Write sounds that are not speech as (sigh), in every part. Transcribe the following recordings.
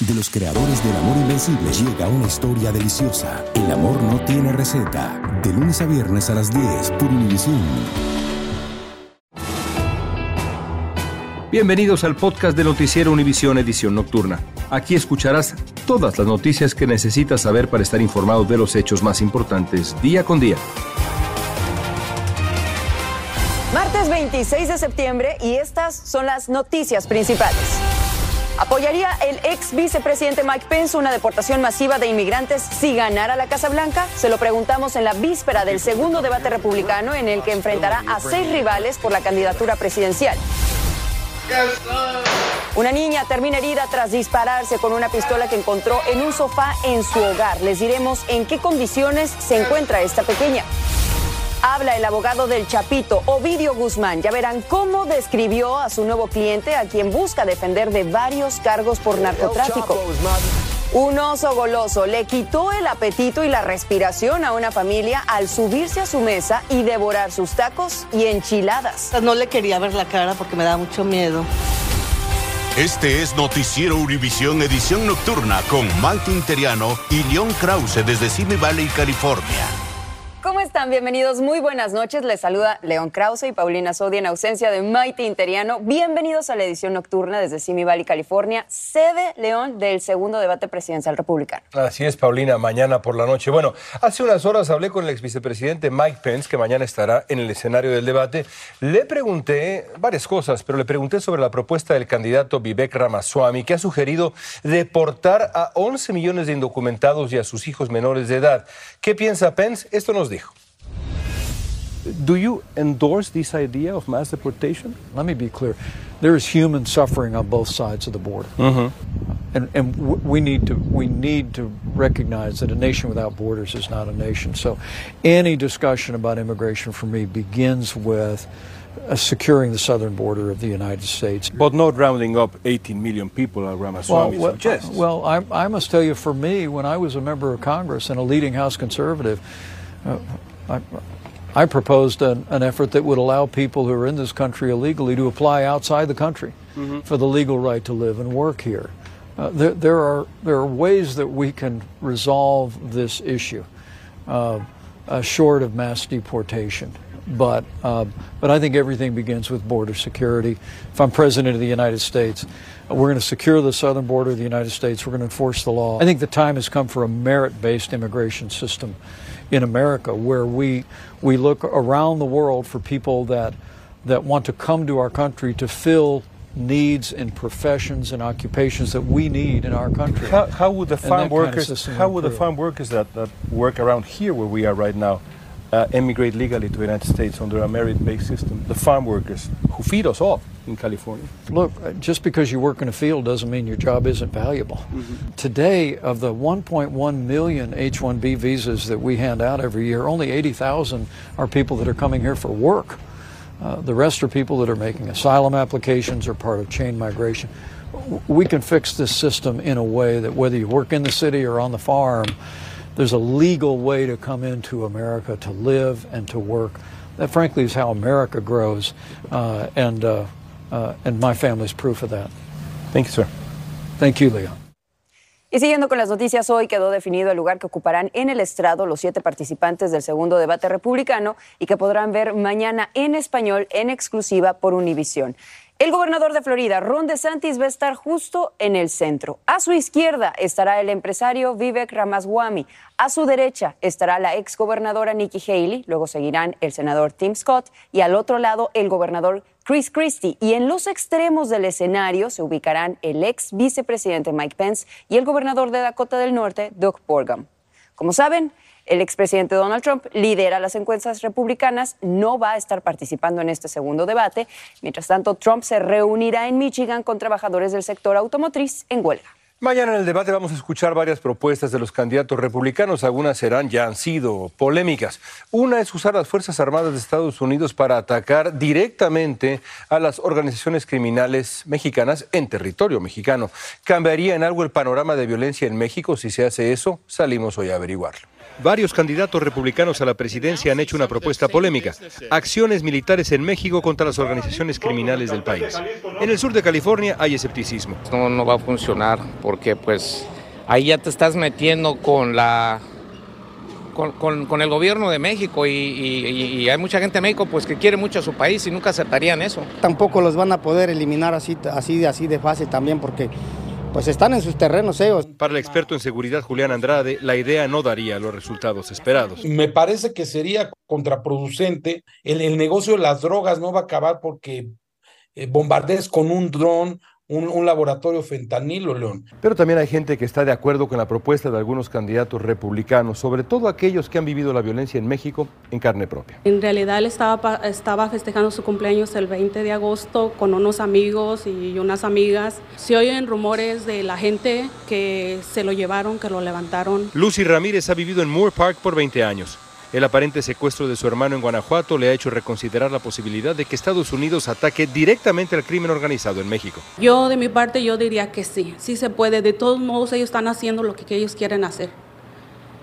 De los creadores del amor invencible llega una historia deliciosa. El amor no tiene receta. De lunes a viernes a las 10 por Univisión. Bienvenidos al podcast de Noticiero Univisión Edición Nocturna. Aquí escucharás todas las noticias que necesitas saber para estar informado de los hechos más importantes día con día. Martes 26 de septiembre y estas son las noticias principales. ¿Apoyaría el ex vicepresidente Mike Pence una deportación masiva de inmigrantes si ganara la Casa Blanca? Se lo preguntamos en la víspera del segundo debate republicano en el que enfrentará a seis rivales por la candidatura presidencial. Una niña termina herida tras dispararse con una pistola que encontró en un sofá en su hogar. Les diremos en qué condiciones se encuentra esta pequeña. Habla el abogado del Chapito, Ovidio Guzmán. Ya verán cómo describió a su nuevo cliente, a quien busca defender de varios cargos por narcotráfico. Un oso goloso le quitó el apetito y la respiración a una familia al subirse a su mesa y devorar sus tacos y enchiladas. No le quería ver la cara porque me da mucho miedo. Este es Noticiero Univisión Edición Nocturna con Malte Interiano y León Krause desde Simi Valley, California. ¿Cómo están? Bienvenidos, muy buenas noches. Les saluda León Krause y Paulina Sodi en ausencia de Maite Interiano. Bienvenidos a la edición nocturna desde Simi Valley, California, sede León del segundo debate presidencial republicano. Así es, Paulina, mañana por la noche. Bueno, hace unas horas hablé con el ex vicepresidente Mike Pence, que mañana estará en el escenario del debate. Le pregunté varias cosas, pero le pregunté sobre la propuesta del candidato Vivek Ramaswamy, que ha sugerido deportar a 11 millones de indocumentados y a sus hijos menores de edad. ¿Qué piensa Pence? Esto nos dijo. Do you endorse this idea of mass deportation? Let me be clear. There is human suffering on both sides of the border. And, and we need to we need to recognize that a nation without borders is not a nation. So, any discussion about immigration for me begins with uh, securing the southern border of the United States. But not rounding up 18 million people, as Ramaswamy well, suggests. well I, I must tell you, for me, when I was a member of Congress and a leading House conservative, uh, I, I proposed an, an effort that would allow people who are in this country illegally to apply outside the country for the legal right to live and work here. Uh, there, there are there are ways that we can resolve this issue, uh, uh, short of mass deportation. But uh, but I think everything begins with border security. If I'm president of the United States, we're going to secure the southern border of the United States. We're going to enforce the law. I think the time has come for a merit-based immigration system in America, where we we look around the world for people that that want to come to our country to fill needs in professions and occupations that we need in our country. How, how would the And farm kind of workers, how would the farm workers that, that work around here where we are right now, uh, emigrate legally to the United States under a merit-based system? The farm workers who feed us all in California. Look, uh, just because you work in a field doesn't mean your job isn't valuable. Today, of the 1.1 million H 1B visas that we hand out every year, only 80,000 are people that are coming here for work. Uh, the rest are people that are making asylum applications or part of chain migration. We can fix this system in a way that whether you work in the city or on the farm, there's a legal way to come into America to live and to work. That, frankly, is how America grows, uh, and uh, uh, and my family's proof of that. Thank you, sir. Thank you, Leo. Y siguiendo con las noticias, hoy quedó definido el lugar que ocuparán en el estrado los siete participantes del segundo debate republicano y que podrán ver mañana en español en exclusiva por Univisión. El gobernador de Florida, Ron DeSantis, va a estar justo en el centro. A su izquierda estará el empresario Vivek Ramaswamy. A su derecha estará la exgobernadora Nikki Haley. Luego seguirán el senador Tim Scott y al otro lado el gobernador Chris Christie. Y en los extremos del escenario se ubicarán el ex vicepresidente Mike Pence y el gobernador de Dakota del Norte, Doug Burgum. Como saben, el expresidente Donald Trump lidera las encuestas republicanas, no va a estar participando en este segundo debate. Mientras tanto, Trump se reunirá en Michigan con trabajadores del sector automotriz en huelga. Mañana en el debate vamos a escuchar varias propuestas de los candidatos republicanos. Algunas serán, ya han sido polémicas. Una es usar las Fuerzas Armadas de Estados Unidos para atacar directamente a las organizaciones criminales mexicanas en territorio mexicano. ¿Cambiaría en algo el panorama de violencia en México si se hace eso? Salimos hoy a averiguarlo. Varios candidatos republicanos a la presidencia han hecho una propuesta polémica. Acciones militares en México contra las organizaciones criminales del país. En el sur de California hay escepticismo. No, no va a funcionar porque pues ahí ya te estás metiendo con la con, el gobierno de México y, hay mucha gente en México pues que quiere mucho a su país y nunca aceptarían eso. Tampoco los van a poder eliminar así, así, así de fácil también porque pues están en sus terrenos ellos. Para el experto en seguridad Julián Andrade, la idea no daría los resultados esperados. Me parece que sería contraproducente. El, el negocio de las drogas no va a acabar porque eh, bombardees con un dron un, laboratorio fentanilo, León. Pero también hay gente que está de acuerdo con la propuesta de algunos candidatos republicanos, sobre todo aquellos que han vivido la violencia en México en carne propia. En realidad él estaba, estaba festejando su cumpleaños el 20 de agosto con unos amigos y unas amigas. Se oyen rumores de la gente que se lo llevaron, que lo levantaron. Lucy Ramírez ha vivido en Moore Park por 20 años. El aparente secuestro de su hermano en Guanajuato le ha hecho reconsiderar la posibilidad de que Estados Unidos ataque directamente al crimen organizado en México. Yo de mi parte yo diría que sí, sí se puede. De todos modos ellos están haciendo lo que ellos quieren hacer.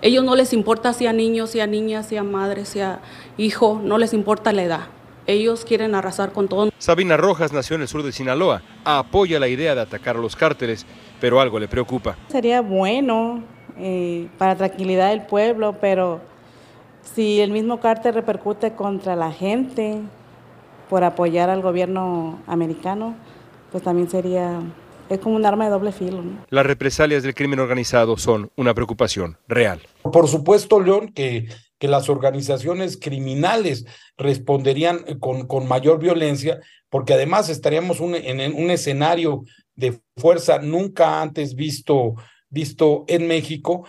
Ellos no les importa si a niños, si a niñas, si a madres, si a hijo, no les importa la edad. Ellos quieren arrasar con todo. Sabina Rojas nació en el sur de Sinaloa. Apoya la idea de atacar a los cárteles, pero algo le preocupa. Sería bueno eh, para tranquilidad del pueblo, pero si el mismo cártel repercute contra la gente por apoyar al gobierno americano, pues también sería, es como un arma de doble filo. Las represalias del crimen organizado son una preocupación real. Por supuesto, León, que, que las organizaciones criminales responderían con, con mayor violencia, porque además estaríamos en un escenario de fuerza nunca antes visto, visto en México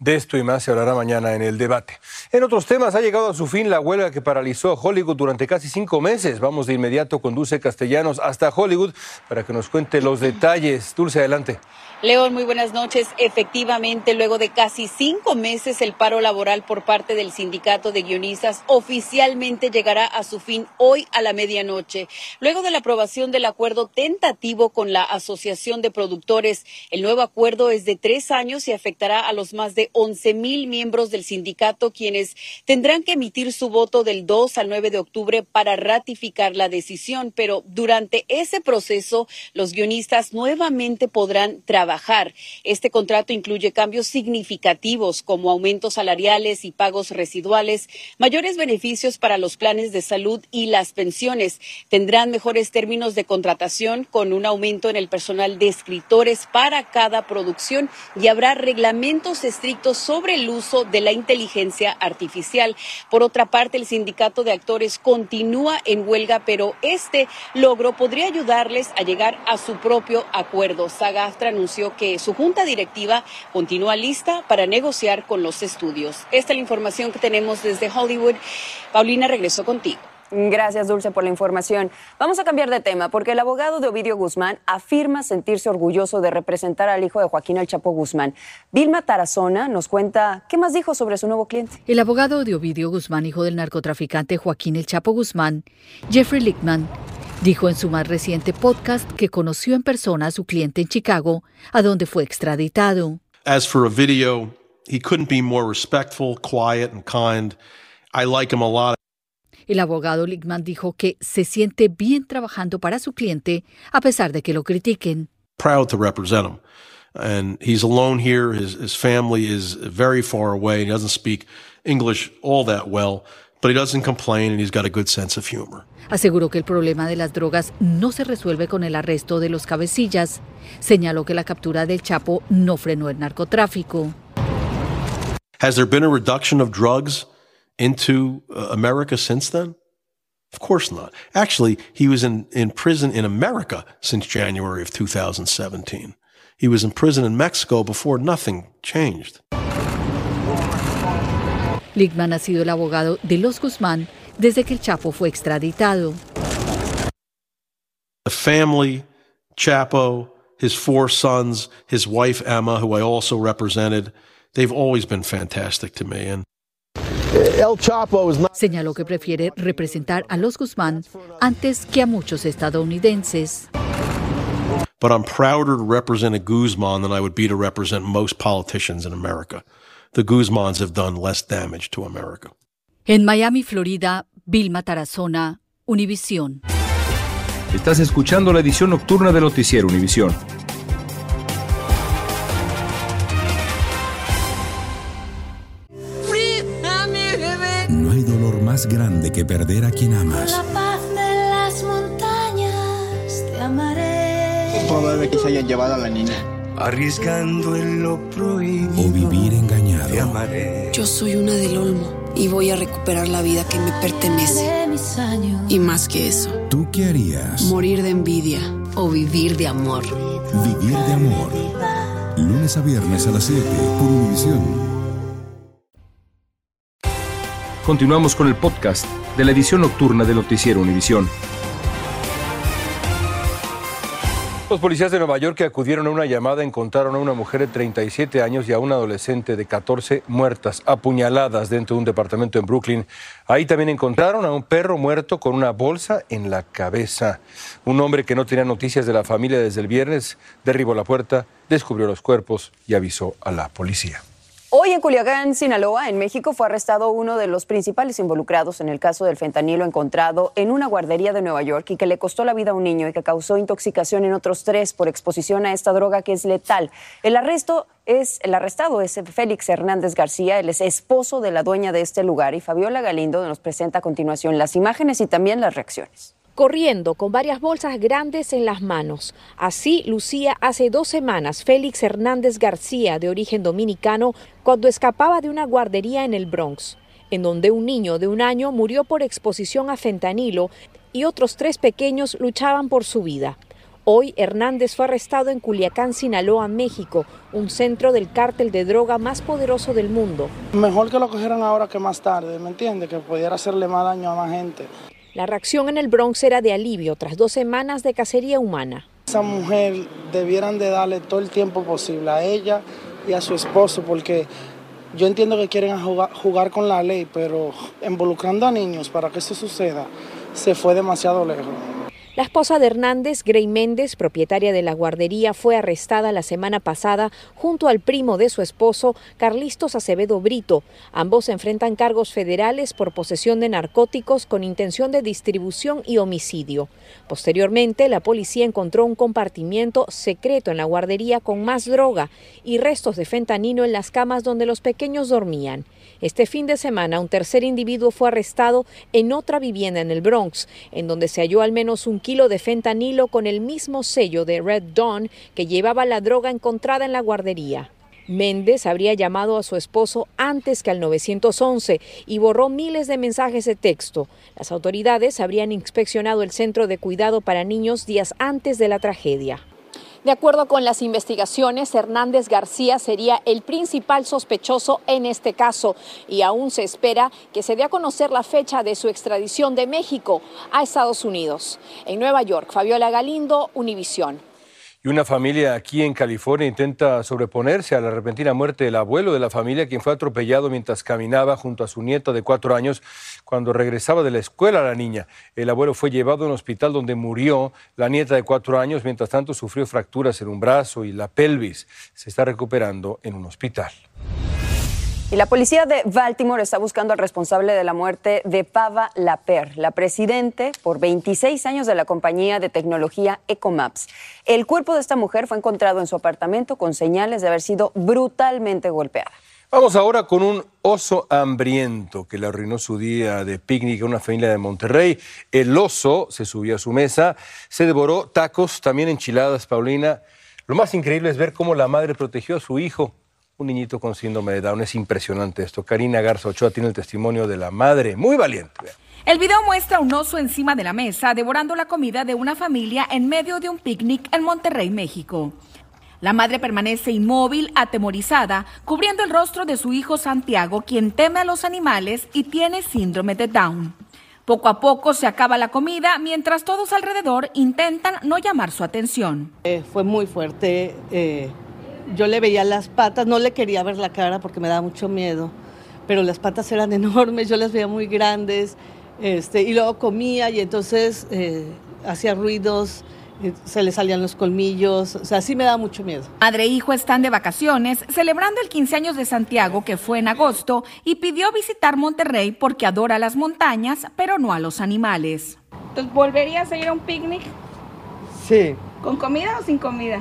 de esto y más se hablará mañana en el debate. En otros temas, ha llegado a su fin la huelga que paralizó a Hollywood durante casi cinco meses. Vamos de inmediato con Dulce Castellanos hasta Hollywood para que nos cuente los detalles. Dulce, adelante. León, muy buenas noches. Efectivamente, luego de casi cinco meses, el paro laboral por parte del sindicato de guionistas oficialmente llegará a su fin hoy a la medianoche. Luego de la aprobación del acuerdo tentativo con la Asociación de Productores, el nuevo acuerdo es de tres años y afectará a los más de once mil miembros del sindicato, quienes tendrán que emitir su voto del 2 al 9 de octubre para ratificar la decisión. Pero durante ese proceso, los guionistas nuevamente podrán trabajar este contrato incluye cambios significativos como aumentos salariales y pagos residuales, mayores beneficios para los planes de salud y las pensiones. Tendrán mejores términos de contratación con un aumento en el personal de escritores para cada producción y habrá reglamentos estrictos sobre el uso de la inteligencia artificial. Por otra parte, el sindicato de actores continúa en huelga, pero este logro podría ayudarles a llegar a su propio acuerdo. Sagastra anunció que su junta directiva continúa lista para negociar con los estudios. Esta es la información que tenemos desde Hollywood. Paulina, regreso contigo. Gracias, Dulce, por la información. Vamos a cambiar de tema porque el abogado de Ovidio Guzmán afirma sentirse orgulloso de representar al hijo de Joaquín El Chapo Guzmán. Vilma Tarazona nos cuenta qué más dijo sobre su nuevo cliente. El abogado de Ovidio Guzmán, hijo del narcotraficante Joaquín El Chapo Guzmán, Jeffrey Lickman, Dijo en su más reciente podcast que conoció en persona a su cliente en Chicago, a donde fue extraditado. As for a video, he couldn't be more respectful, quiet and kind. I like him a lot. El abogado Lickman dijo que se siente bien trabajando para su cliente a pesar de que lo critiquen. Proud to represent him. And he's alone here. His, his family is very far away. He doesn't speak English all that well, but he doesn't complain and he's got a good sense of humor. Aseguró que el problema de las drogas no se resuelve con el arresto de los cabecillas. Señaló que la captura del Chapo no frenó el narcotráfico. Has there been a reduction of drugs into uh, America since then? Of course not. Actually, he was in, in prison in America since January of 2017. He was in prison in Mexico before nothing changed. Ligman ha sido el abogado de los Guzmán desde que el Chapo fue extraditado. The family, Chapo, his four sons, his wife Emma, who I also represented, they've always been fantastic to me. And Señaló que prefiere representar a los Guzmán antes que a muchos estadounidenses. But I'm prouder to represent a Guzman than I would be to represent most politicians in America. The Guzmans have done less damage to America. En Miami, Florida, Vilma Tarazona, Univisión. Estás escuchando la edición nocturna de Noticiero Univisión. Más grande que perder a quien amas. La paz de las montañas te amaré. Probable que se hayan llevado a la niña. Arriesgando en lo prohibido. O vivir engañado. Te amaré. Yo soy una del Olmo y voy a recuperar la vida que me pertenece. Y más que eso. ¿Tú qué harías? Morir de envidia o vivir de amor. Vivir de amor. Lunes a viernes a las 7 por Univisión. Continuamos con el podcast de la edición nocturna de Noticiero Univisión. Los policías de Nueva York que acudieron a una llamada encontraron a una mujer de 37 años y a una adolescente de 14 muertas, apuñaladas dentro de un departamento en Brooklyn. Ahí también encontraron a un perro muerto con una bolsa en la cabeza. Un hombre que no tenía noticias de la familia desde el viernes derribó la puerta, descubrió los cuerpos y avisó a la policía. Hoy en Culiacán, Sinaloa, en México, fue arrestado uno de los principales involucrados en el caso del fentanilo encontrado en una guardería de Nueva York y que le costó la vida a un niño y que causó intoxicación en otros tres por exposición a esta droga que es letal. El arresto es, el arrestado es Félix Hernández García, él es esposo de la dueña de este lugar y Fabiola Galindo nos presenta a continuación las imágenes y también las reacciones corriendo con varias bolsas grandes en las manos. Así lucía hace dos semanas Félix Hernández García, de origen dominicano, cuando escapaba de una guardería en el Bronx, en donde un niño de un año murió por exposición a fentanilo y otros tres pequeños luchaban por su vida. Hoy Hernández fue arrestado en Culiacán, Sinaloa, México, un centro del cártel de droga más poderoso del mundo. Mejor que lo cogieran ahora que más tarde, ¿me entiende? Que pudiera hacerle más daño a más gente. La reacción en el Bronx era de alivio tras dos semanas de cacería humana. Esa mujer debieran de darle todo el tiempo posible a ella y a su esposo porque yo entiendo que quieren jugar, jugar con la ley, pero involucrando a niños para que eso suceda se fue demasiado lejos. La esposa de Hernández, Grey Méndez, propietaria de la guardería, fue arrestada la semana pasada junto al primo de su esposo, Carlistos Acevedo Brito. Ambos enfrentan cargos federales por posesión de narcóticos con intención de distribución y homicidio. Posteriormente, la policía encontró un compartimiento secreto en la guardería con más droga y restos de fentanilo en las camas donde los pequeños dormían. Este fin de semana, un tercer individuo fue arrestado en otra vivienda en el Bronx, en donde se halló al menos un kilo de fentanilo con el mismo sello de Red Dawn que llevaba la droga encontrada en la guardería. Méndez habría llamado a su esposo antes que al 911 y borró miles de mensajes de texto. Las autoridades habrían inspeccionado el centro de cuidado para niños días antes de la tragedia. De acuerdo con las investigaciones, Hernández García sería el principal sospechoso en este caso y aún se espera que se dé a conocer la fecha de su extradición de México a Estados Unidos. En Nueva York, Fabiola Galindo, Univisión. Y una familia aquí en California intenta sobreponerse a la repentina muerte del abuelo de la familia, quien fue atropellado mientras caminaba junto a su nieta de cuatro años cuando regresaba de la escuela la niña. El abuelo fue llevado a un hospital donde murió. La nieta de cuatro años, mientras tanto, sufrió fracturas en un brazo y la pelvis. Se está recuperando en un hospital. Y la policía de Baltimore está buscando al responsable de la muerte de Pava Laper, la presidente por 26 años de la compañía de tecnología Ecomaps. El cuerpo de esta mujer fue encontrado en su apartamento con señales de haber sido brutalmente golpeada. Vamos ahora con un oso hambriento que le arruinó su día de picnic a una familia de Monterrey. El oso se subió a su mesa, se devoró tacos, también enchiladas, Paulina. Lo más increíble es ver cómo la madre protegió a su hijo un niñito con síndrome de Down. Es impresionante esto. Karina Garza Ochoa tiene el testimonio de la madre, muy valiente. El video muestra un oso encima de la mesa devorando la comida de una familia en medio de un picnic en Monterrey, México. La madre permanece inmóvil, atemorizada, cubriendo el rostro de su hijo Santiago, quien teme a los animales y tiene síndrome de Down. Poco a poco se acaba la comida mientras todos alrededor intentan no llamar su atención. Eh, fue muy fuerte. Eh yo le veía las patas, no le quería ver la cara porque me daba mucho miedo, pero las patas eran (laughs) enormes, yo las veía muy grandes, este, y luego comía y entonces eh, hacía ruidos, eh, se le salían los colmillos, o sea, sí me daba mucho miedo. Madre e hijo están de vacaciones, celebrando el 15 años de Santiago, que fue en agosto, y pidió visitar Monterrey porque adora las montañas, pero no a los animales. ¿Entonces volverías a ir a un picnic? Sí. ¿Con comida o sin comida?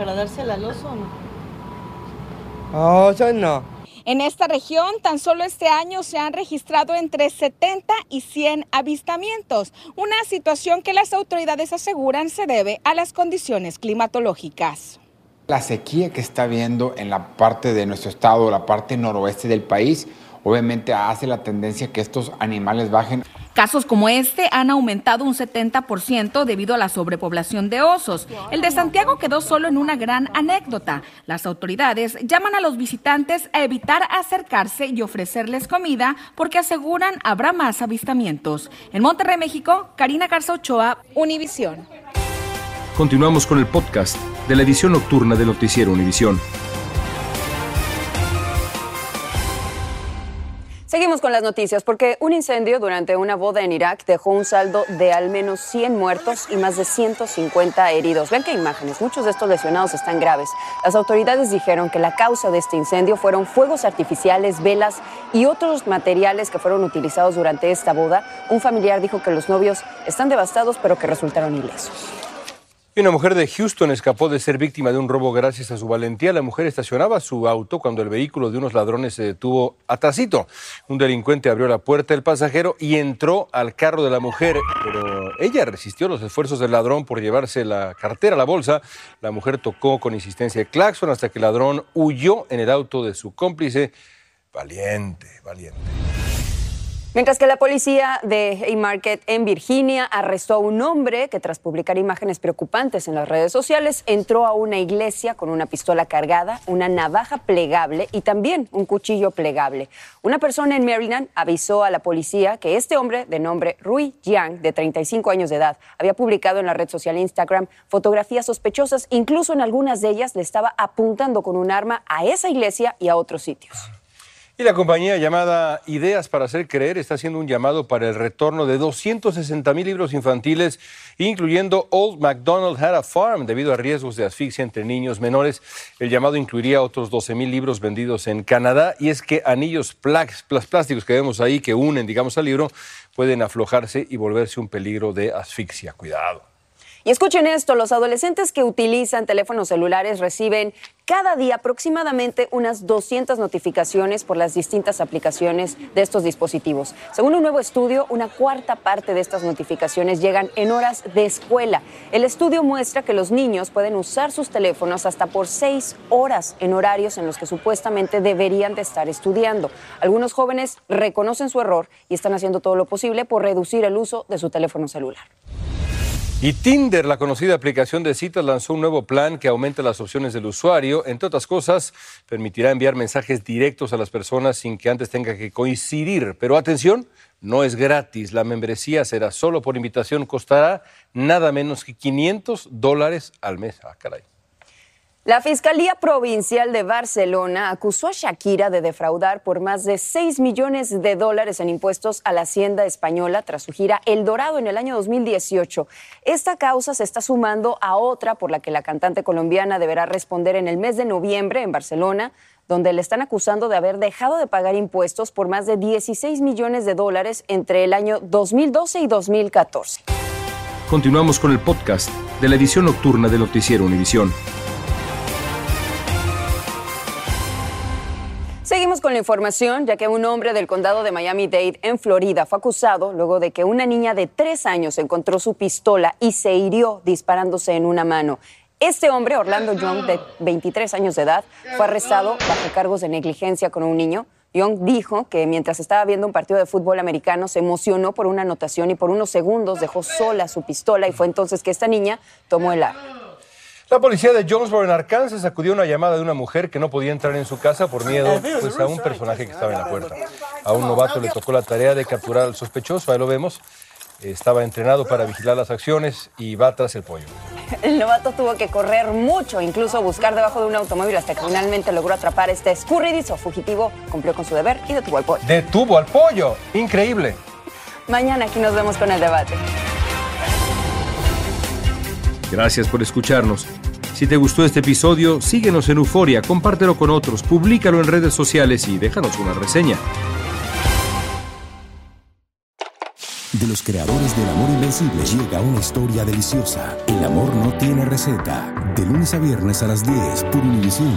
¿Para dársela al oso o no? Oso no. En esta región, tan solo este año se han registrado entre 70 y 100 avistamientos, una situación que las autoridades aseguran se debe a las condiciones climatológicas. La sequía que está habiendo en la parte de nuestro estado, la parte noroeste del país, obviamente hace la tendencia que estos animales bajen. Casos como este han aumentado un 70% debido a la sobrepoblación de osos. El de Santiago quedó solo en una gran anécdota. Las autoridades llaman a los visitantes a evitar acercarse y ofrecerles comida porque aseguran habrá más avistamientos. En Monterrey, México, Karina Garza Ochoa, Univisión. Continuamos con el podcast de la edición nocturna de Noticiero Univisión. Con las noticias porque un incendio durante una boda en Irak dejó un saldo de al menos 100 muertos y más de 150 heridos. Vean qué imágenes, muchos de estos lesionados están graves. Las autoridades dijeron que la causa de este incendio fueron fuegos artificiales, velas y otros materiales que fueron utilizados durante esta boda. Un familiar dijo que los novios están devastados pero que resultaron ilesos. Una mujer de Houston escapó de ser víctima de un robo gracias a su valentía. La mujer estacionaba su auto cuando el vehículo de unos ladrones se detuvo atrasito. Un delincuente abrió la puerta del pasajero y entró al carro de la mujer, pero ella resistió los esfuerzos del ladrón por llevarse la cartera, la bolsa. La mujer tocó con insistencia el claxon hasta que el ladrón huyó en el auto de su cómplice. Valiente, valiente. Mientras que la policía de Haymarket en Virginia arrestó a un hombre que tras publicar imágenes preocupantes en las redes sociales entró a una iglesia con una pistola cargada, una navaja plegable y también un cuchillo plegable. Una persona en Maryland avisó a la policía que este hombre de nombre Rui Jiang, de 35 años de edad, había publicado en la red social Instagram fotografías sospechosas, incluso en algunas de ellas le estaba apuntando con un arma a esa iglesia y a otros sitios. Y la compañía llamada Ideas para Hacer Creer está haciendo un llamado para el retorno de 260 mil libros infantiles, incluyendo Old MacDonald Had a Farm, debido a riesgos de asfixia entre niños menores. El llamado incluiría otros 12 mil libros vendidos en Canadá. Y es que anillos plásticos que vemos ahí, que unen, digamos, al libro, pueden aflojarse y volverse un peligro de asfixia. Cuidado. Y escuchen esto, los adolescentes que utilizan teléfonos celulares reciben cada día aproximadamente unas 200 notificaciones por las distintas aplicaciones de estos dispositivos. Según un nuevo estudio, una cuarta parte de estas notificaciones llegan en horas de escuela. El estudio muestra que los niños pueden usar sus teléfonos hasta por seis horas en horarios en los que supuestamente deberían de estar estudiando. Algunos jóvenes reconocen su error y están haciendo todo lo posible por reducir el uso de su teléfono celular. Y Tinder, la conocida aplicación de citas, lanzó un nuevo plan que aumenta las opciones del usuario. Entre otras cosas, permitirá enviar mensajes directos a las personas sin que antes tenga que coincidir. Pero atención, no es gratis. La membresía será solo por invitación. Costará nada menos que 500 dólares al mes. Ah, caray. La Fiscalía Provincial de Barcelona acusó a Shakira de defraudar por más de 6 millones de dólares en impuestos a la Hacienda española tras su gira El Dorado en el año 2018. Esta causa se está sumando a otra por la que la cantante colombiana deberá responder en el mes de noviembre en Barcelona, donde le están acusando de haber dejado de pagar impuestos por más de 16 millones de dólares entre el año 2012 y 2014. Continuamos con el podcast de la edición nocturna de Noticiero Univisión. Seguimos con la información, ya que un hombre del condado de Miami-Dade, en Florida, fue acusado luego de que una niña de tres años encontró su pistola y se hirió disparándose en una mano. Este hombre, Orlando Young, de 23 años de edad, fue arrestado bajo cargos de negligencia con un niño. Young dijo que mientras estaba viendo un partido de fútbol americano se emocionó por una anotación y por unos segundos dejó sola su pistola y fue entonces que esta niña tomó el arma. La policía de Jonesboro, en Arkansas, acudió a una llamada de una mujer que no podía entrar en su casa por miedo pues, a un personaje que estaba en la puerta. A un novato le tocó la tarea de capturar al sospechoso, ahí lo vemos. Estaba entrenado para vigilar las acciones y va tras el pollo. El novato tuvo que correr mucho, incluso buscar debajo de un automóvil hasta que finalmente logró atrapar a este escurridizo fugitivo, cumplió con su deber y detuvo al pollo. ¡Detuvo al pollo! ¡Increíble! Mañana aquí nos vemos con el debate. Gracias por escucharnos. Si te gustó este episodio, síguenos en Euforia, compártelo con otros, públicalo en redes sociales y déjanos una reseña. De los creadores del amor invencible llega una historia deliciosa. El amor no tiene receta. De lunes a viernes a las 10 por Univisión.